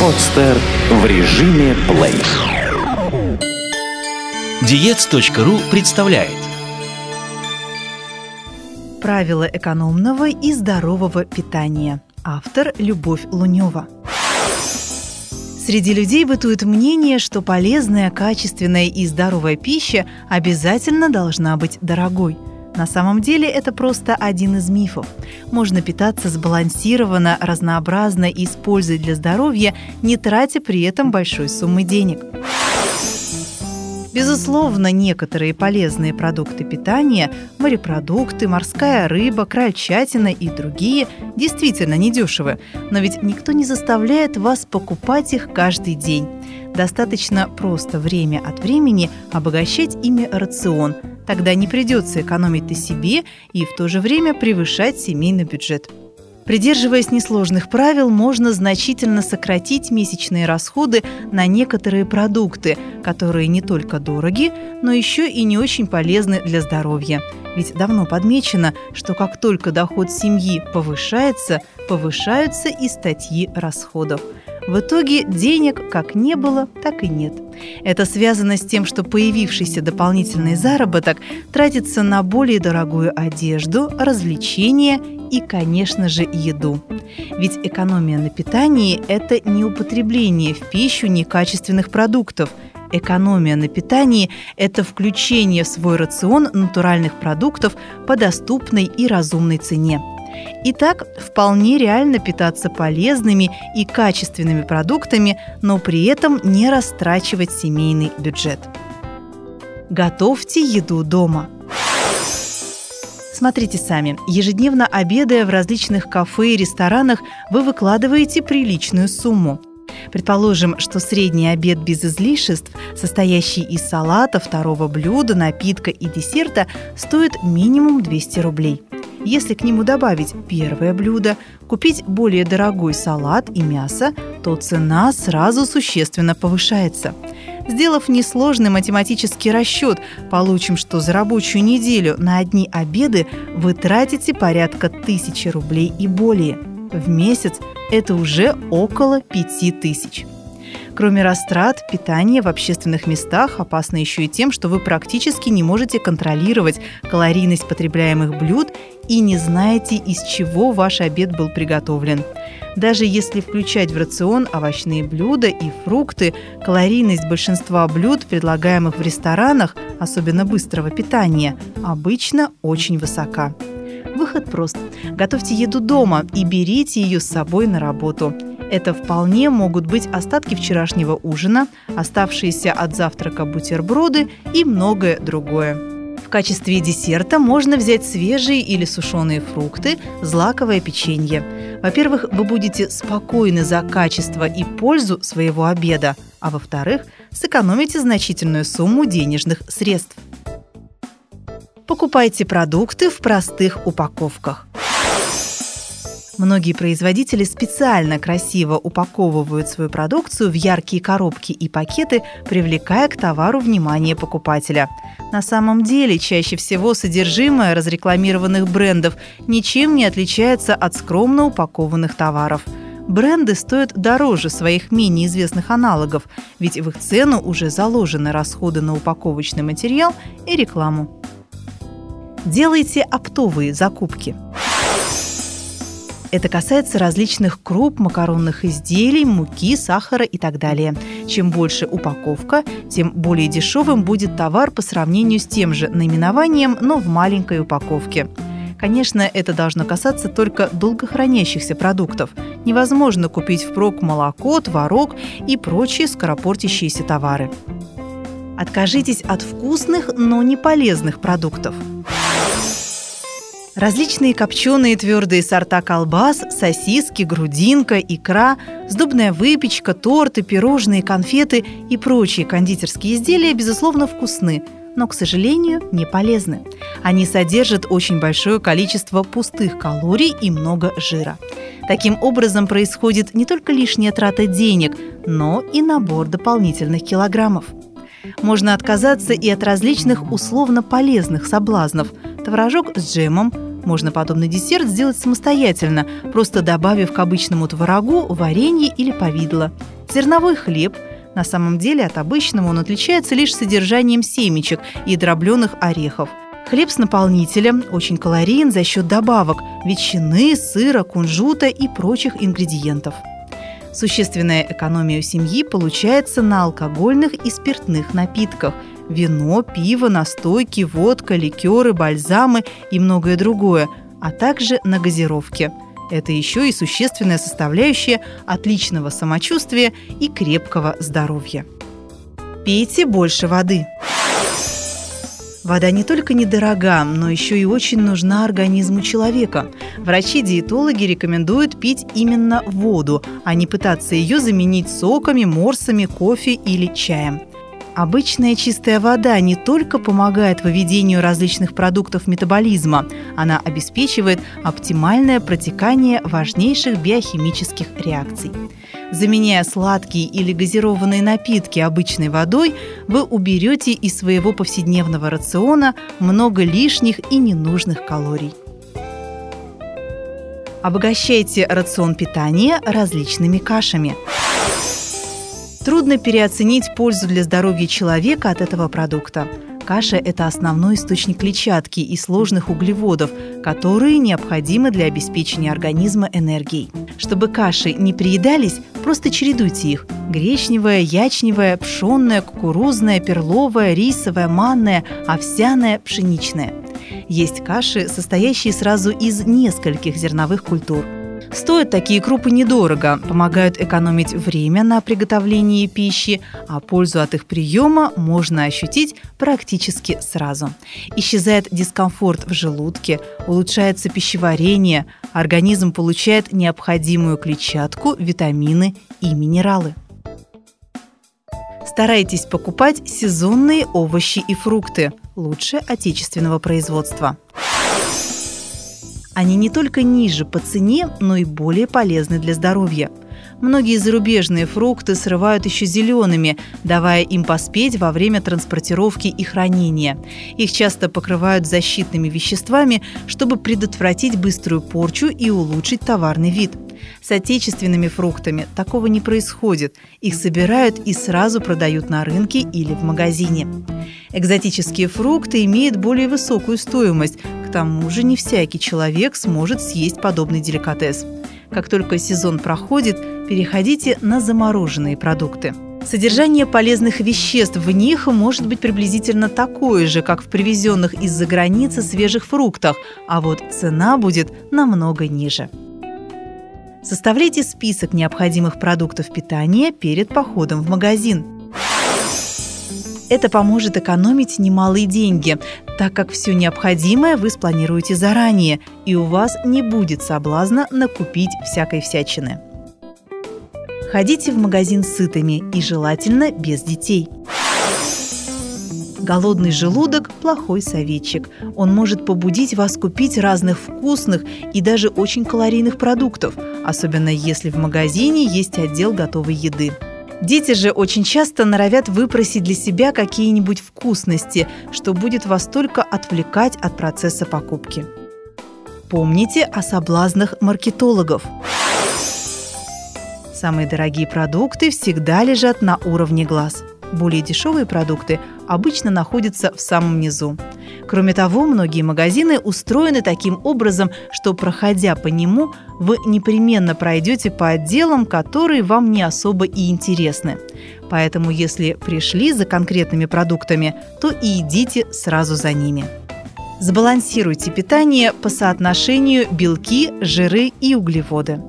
Подстер в режиме плей. Диец.ру представляет Правила экономного и здорового питания. Автор Любовь Лунева. Среди людей бытует мнение, что полезная, качественная и здоровая пища обязательно должна быть дорогой. На самом деле это просто один из мифов. Можно питаться сбалансированно, разнообразно и с пользой для здоровья, не тратя при этом большой суммы денег. Безусловно, некоторые полезные продукты питания, морепродукты, морская рыба, крольчатина и другие действительно недешевы, но ведь никто не заставляет вас покупать их каждый день. Достаточно просто время от времени обогащать ими рацион. Тогда не придется экономить на себе и в то же время превышать семейный бюджет. Придерживаясь несложных правил, можно значительно сократить месячные расходы на некоторые продукты, которые не только дороги, но еще и не очень полезны для здоровья. Ведь давно подмечено, что как только доход семьи повышается, повышаются и статьи расходов. В итоге денег как не было, так и нет. Это связано с тем, что появившийся дополнительный заработок тратится на более дорогую одежду, развлечения и, конечно же, еду. Ведь экономия на питании – это не употребление в пищу некачественных продуктов. Экономия на питании – это включение в свой рацион натуральных продуктов по доступной и разумной цене. Итак, вполне реально питаться полезными и качественными продуктами, но при этом не растрачивать семейный бюджет. Готовьте еду дома. Смотрите сами. Ежедневно обедая в различных кафе и ресторанах, вы выкладываете приличную сумму. Предположим, что средний обед без излишеств, состоящий из салата, второго блюда, напитка и десерта, стоит минимум 200 рублей. Если к нему добавить первое блюдо, купить более дорогой салат и мясо, то цена сразу существенно повышается. Сделав несложный математический расчет, получим, что за рабочую неделю на одни обеды вы тратите порядка тысячи рублей и более. В месяц это уже около пяти тысяч. Кроме растрат, питание в общественных местах опасно еще и тем, что вы практически не можете контролировать калорийность потребляемых блюд и не знаете, из чего ваш обед был приготовлен. Даже если включать в рацион овощные блюда и фрукты, калорийность большинства блюд, предлагаемых в ресторанах, особенно быстрого питания, обычно очень высока. Выход прост. Готовьте еду дома и берите ее с собой на работу. Это вполне могут быть остатки вчерашнего ужина, оставшиеся от завтрака бутерброды и многое другое. В качестве десерта можно взять свежие или сушеные фрукты, злаковое печенье. Во-первых, вы будете спокойны за качество и пользу своего обеда, а во-вторых, сэкономите значительную сумму денежных средств. Покупайте продукты в простых упаковках. Многие производители специально красиво упаковывают свою продукцию в яркие коробки и пакеты, привлекая к товару внимание покупателя. На самом деле, чаще всего содержимое разрекламированных брендов ничем не отличается от скромно упакованных товаров. Бренды стоят дороже своих менее известных аналогов, ведь в их цену уже заложены расходы на упаковочный материал и рекламу. Делайте оптовые закупки – это касается различных круп, макаронных изделий, муки, сахара и так далее. Чем больше упаковка, тем более дешевым будет товар по сравнению с тем же наименованием, но в маленькой упаковке. Конечно, это должно касаться только долгохранящихся продуктов. Невозможно купить впрок молоко, творог и прочие скоропортящиеся товары. Откажитесь от вкусных, но не полезных продуктов. Различные копченые твердые сорта колбас, сосиски, грудинка, икра, сдобная выпечка, торты, пирожные, конфеты и прочие кондитерские изделия, безусловно, вкусны, но, к сожалению, не полезны. Они содержат очень большое количество пустых калорий и много жира. Таким образом происходит не только лишняя трата денег, но и набор дополнительных килограммов. Можно отказаться и от различных условно полезных соблазнов – творожок с джемом, Можно подобный десерт сделать самостоятельно, просто добавив к обычному творогу варенье или повидло. Зерновой хлеб. На самом деле от обычного он отличается лишь содержанием семечек и дробленых орехов. Хлеб с наполнителем очень калорийен за счет добавок – ветчины, сыра, кунжута и прочих ингредиентов. Существенная экономия у семьи получается на алкогольных и спиртных напитках – вино, пиво, настойки, водка, ликеры, бальзамы и многое другое, а также на газировке. Это еще и существенная составляющая отличного самочувствия и крепкого здоровья. Пейте больше воды. Вода не только недорога, но еще и очень нужна организму человека. Врачи-диетологи рекомендуют пить именно воду, а не пытаться ее заменить соками, морсами, кофе или чаем. Обычная чистая вода не только помогает выведению различных продуктов метаболизма, она обеспечивает оптимальное протекание важнейших биохимических реакций. Заменяя сладкие или газированные напитки обычной водой, вы уберете из своего повседневного рациона много лишних и ненужных калорий. Обогащайте рацион питания различными кашами – Трудно переоценить пользу для здоровья человека от этого продукта. Каша – это основной источник клетчатки и сложных углеводов, которые необходимы для обеспечения организма энергией. Чтобы каши не приедались, просто чередуйте их – гречневая, ячневая, пшенная, кукурузная, перловая, рисовая, манная, овсяная, пшеничная. Есть каши, состоящие сразу из нескольких зерновых культур – Стоят такие крупы недорого, помогают экономить время на приготовлении пищи, а пользу от их приема можно ощутить практически сразу. Исчезает дискомфорт в желудке, улучшается пищеварение, организм получает необходимую клетчатку, витамины и минералы. Старайтесь покупать сезонные овощи и фрукты, лучше отечественного производства. Они не только ниже по цене, но и более полезны для здоровья. Многие зарубежные фрукты срывают еще зелеными, давая им поспеть во время транспортировки и хранения. Их часто покрывают защитными веществами, чтобы предотвратить быструю порчу и улучшить товарный вид. С отечественными фруктами такого не происходит. Их собирают и сразу продают на рынке или в магазине. Экзотические фрукты имеют более высокую стоимость, тому же не всякий человек сможет съесть подобный деликатес. Как только сезон проходит, переходите на замороженные продукты. Содержание полезных веществ в них может быть приблизительно такое же, как в привезенных из-за границы свежих фруктах, а вот цена будет намного ниже. Составляйте список необходимых продуктов питания перед походом в магазин. Это поможет экономить немалые деньги, так как все необходимое вы спланируете заранее, и у вас не будет соблазна накупить всякой всячины. Ходите в магазин сытыми и желательно без детей. Голодный желудок – плохой советчик. Он может побудить вас купить разных вкусных и даже очень калорийных продуктов, особенно если в магазине есть отдел готовой еды. Дети же очень часто норовят выпросить для себя какие-нибудь вкусности, что будет вас только отвлекать от процесса покупки. Помните о соблазнах маркетологов. Самые дорогие продукты всегда лежат на уровне глаз. Более дешевые продукты обычно находятся в самом низу. Кроме того, многие магазины устроены таким образом, что, проходя по нему, вы непременно пройдете по отделам, которые вам не особо и интересны. Поэтому, если пришли за конкретными продуктами, то и идите сразу за ними. Сбалансируйте питание по соотношению белки, жиры и углеводы.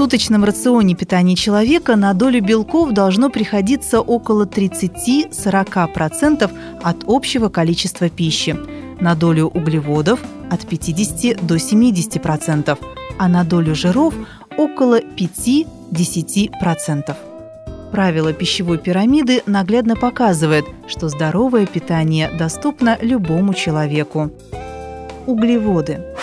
Суточном рационе питания человека на долю белков должно приходиться около 30-40% от общего количества пищи, на долю углеводов от 50 до 70%, а на долю жиров около 5-10%. Правило пищевой пирамиды наглядно показывает, что здоровое питание доступно любому человеку. Углеводы –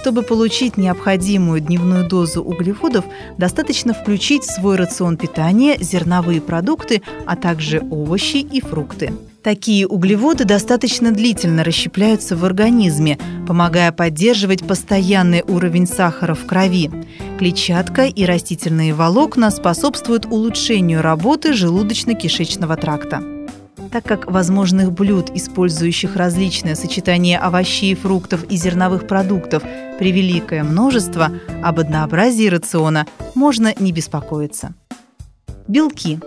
чтобы получить необходимую дневную дозу углеводов, достаточно включить в свой рацион питания зерновые продукты, а также овощи и фрукты. Такие углеводы достаточно длительно расщепляются в организме, помогая поддерживать постоянный уровень сахара в крови. Клетчатка и растительные волокна способствуют улучшению работы желудочно-кишечного тракта. Так как возможных блюд, использующих различное сочетание овощей, фруктов и зерновых продуктов, превеликое множество, об однообразии рациона можно не беспокоиться. Белки.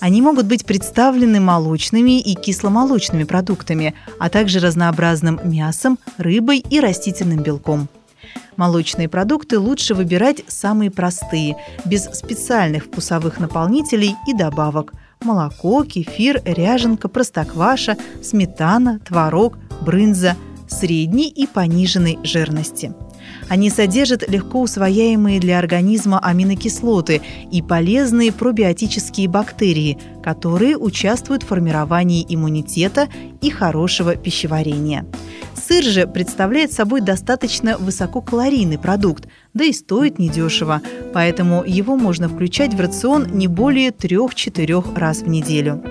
Они могут быть представлены молочными и кисломолочными продуктами, а также разнообразным мясом, рыбой и растительным белком. Молочные продукты лучше выбирать самые простые, без специальных вкусовых наполнителей и добавок. Молоко, кефир, ряженка, простокваша, сметана, творог, брынза средней и пониженной жирности – они содержат легко усвояемые для организма аминокислоты и полезные пробиотические бактерии, которые участвуют в формировании иммунитета и хорошего пищеварения. Сыр же представляет собой достаточно высококалорийный продукт, да и стоит недешево, поэтому его можно включать в рацион не более 3-4 раз в неделю.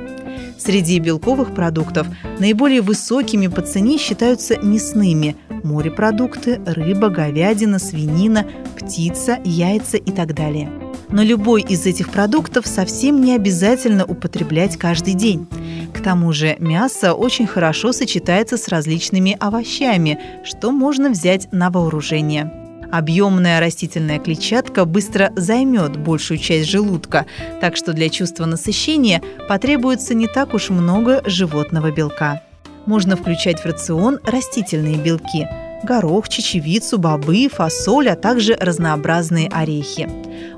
Среди белковых продуктов наиболее высокими по цене считаются мясными – морепродукты, рыба, говядина, свинина, птица, яйца и так далее. Но любой из этих продуктов совсем не обязательно употреблять каждый день. К тому же мясо очень хорошо сочетается с различными овощами, что можно взять на вооружение. Объемная растительная клетчатка быстро займет большую часть желудка, так что для чувства насыщения потребуется не так уж много животного белка. Можно включать в рацион растительные белки – горох, чечевицу, бобы, фасоль, а также разнообразные орехи.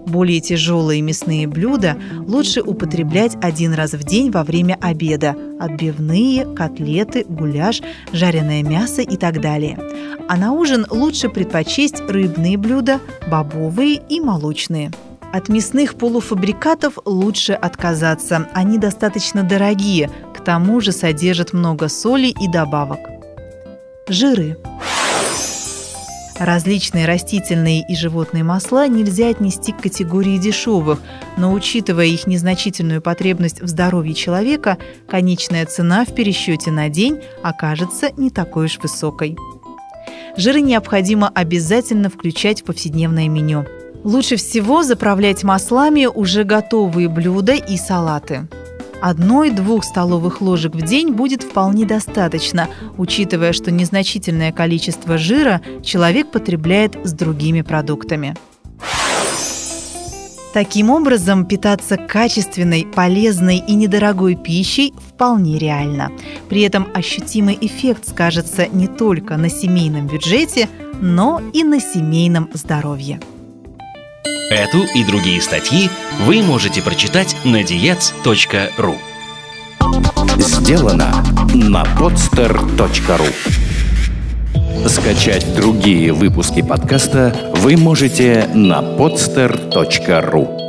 Более тяжелые мясные блюда лучше употреблять один раз в день во время обеда – отбивные, котлеты, гуляш, жареное мясо и так далее. А на ужин лучше предпочесть рыбные блюда, бобовые и молочные. От мясных полуфабрикатов лучше отказаться. Они достаточно дорогие, к тому же содержат много соли и добавок. Жиры. Различные растительные и животные масла нельзя отнести к категории дешевых, но учитывая их незначительную потребность в здоровье человека, конечная цена в пересчете на день окажется не такой уж высокой. Жиры необходимо обязательно включать в повседневное меню. Лучше всего заправлять маслами уже готовые блюда и салаты. Одной-двух столовых ложек в день будет вполне достаточно, учитывая, что незначительное количество жира человек потребляет с другими продуктами. Таким образом, питаться качественной, полезной и недорогой пищей вполне реально. При этом ощутимый эффект скажется не только на семейном бюджете, но и на семейном здоровье. Эту и другие статьи вы можете прочитать на diets.ru Сделано на podster.ru Скачать другие выпуски подкаста вы можете на podster.ru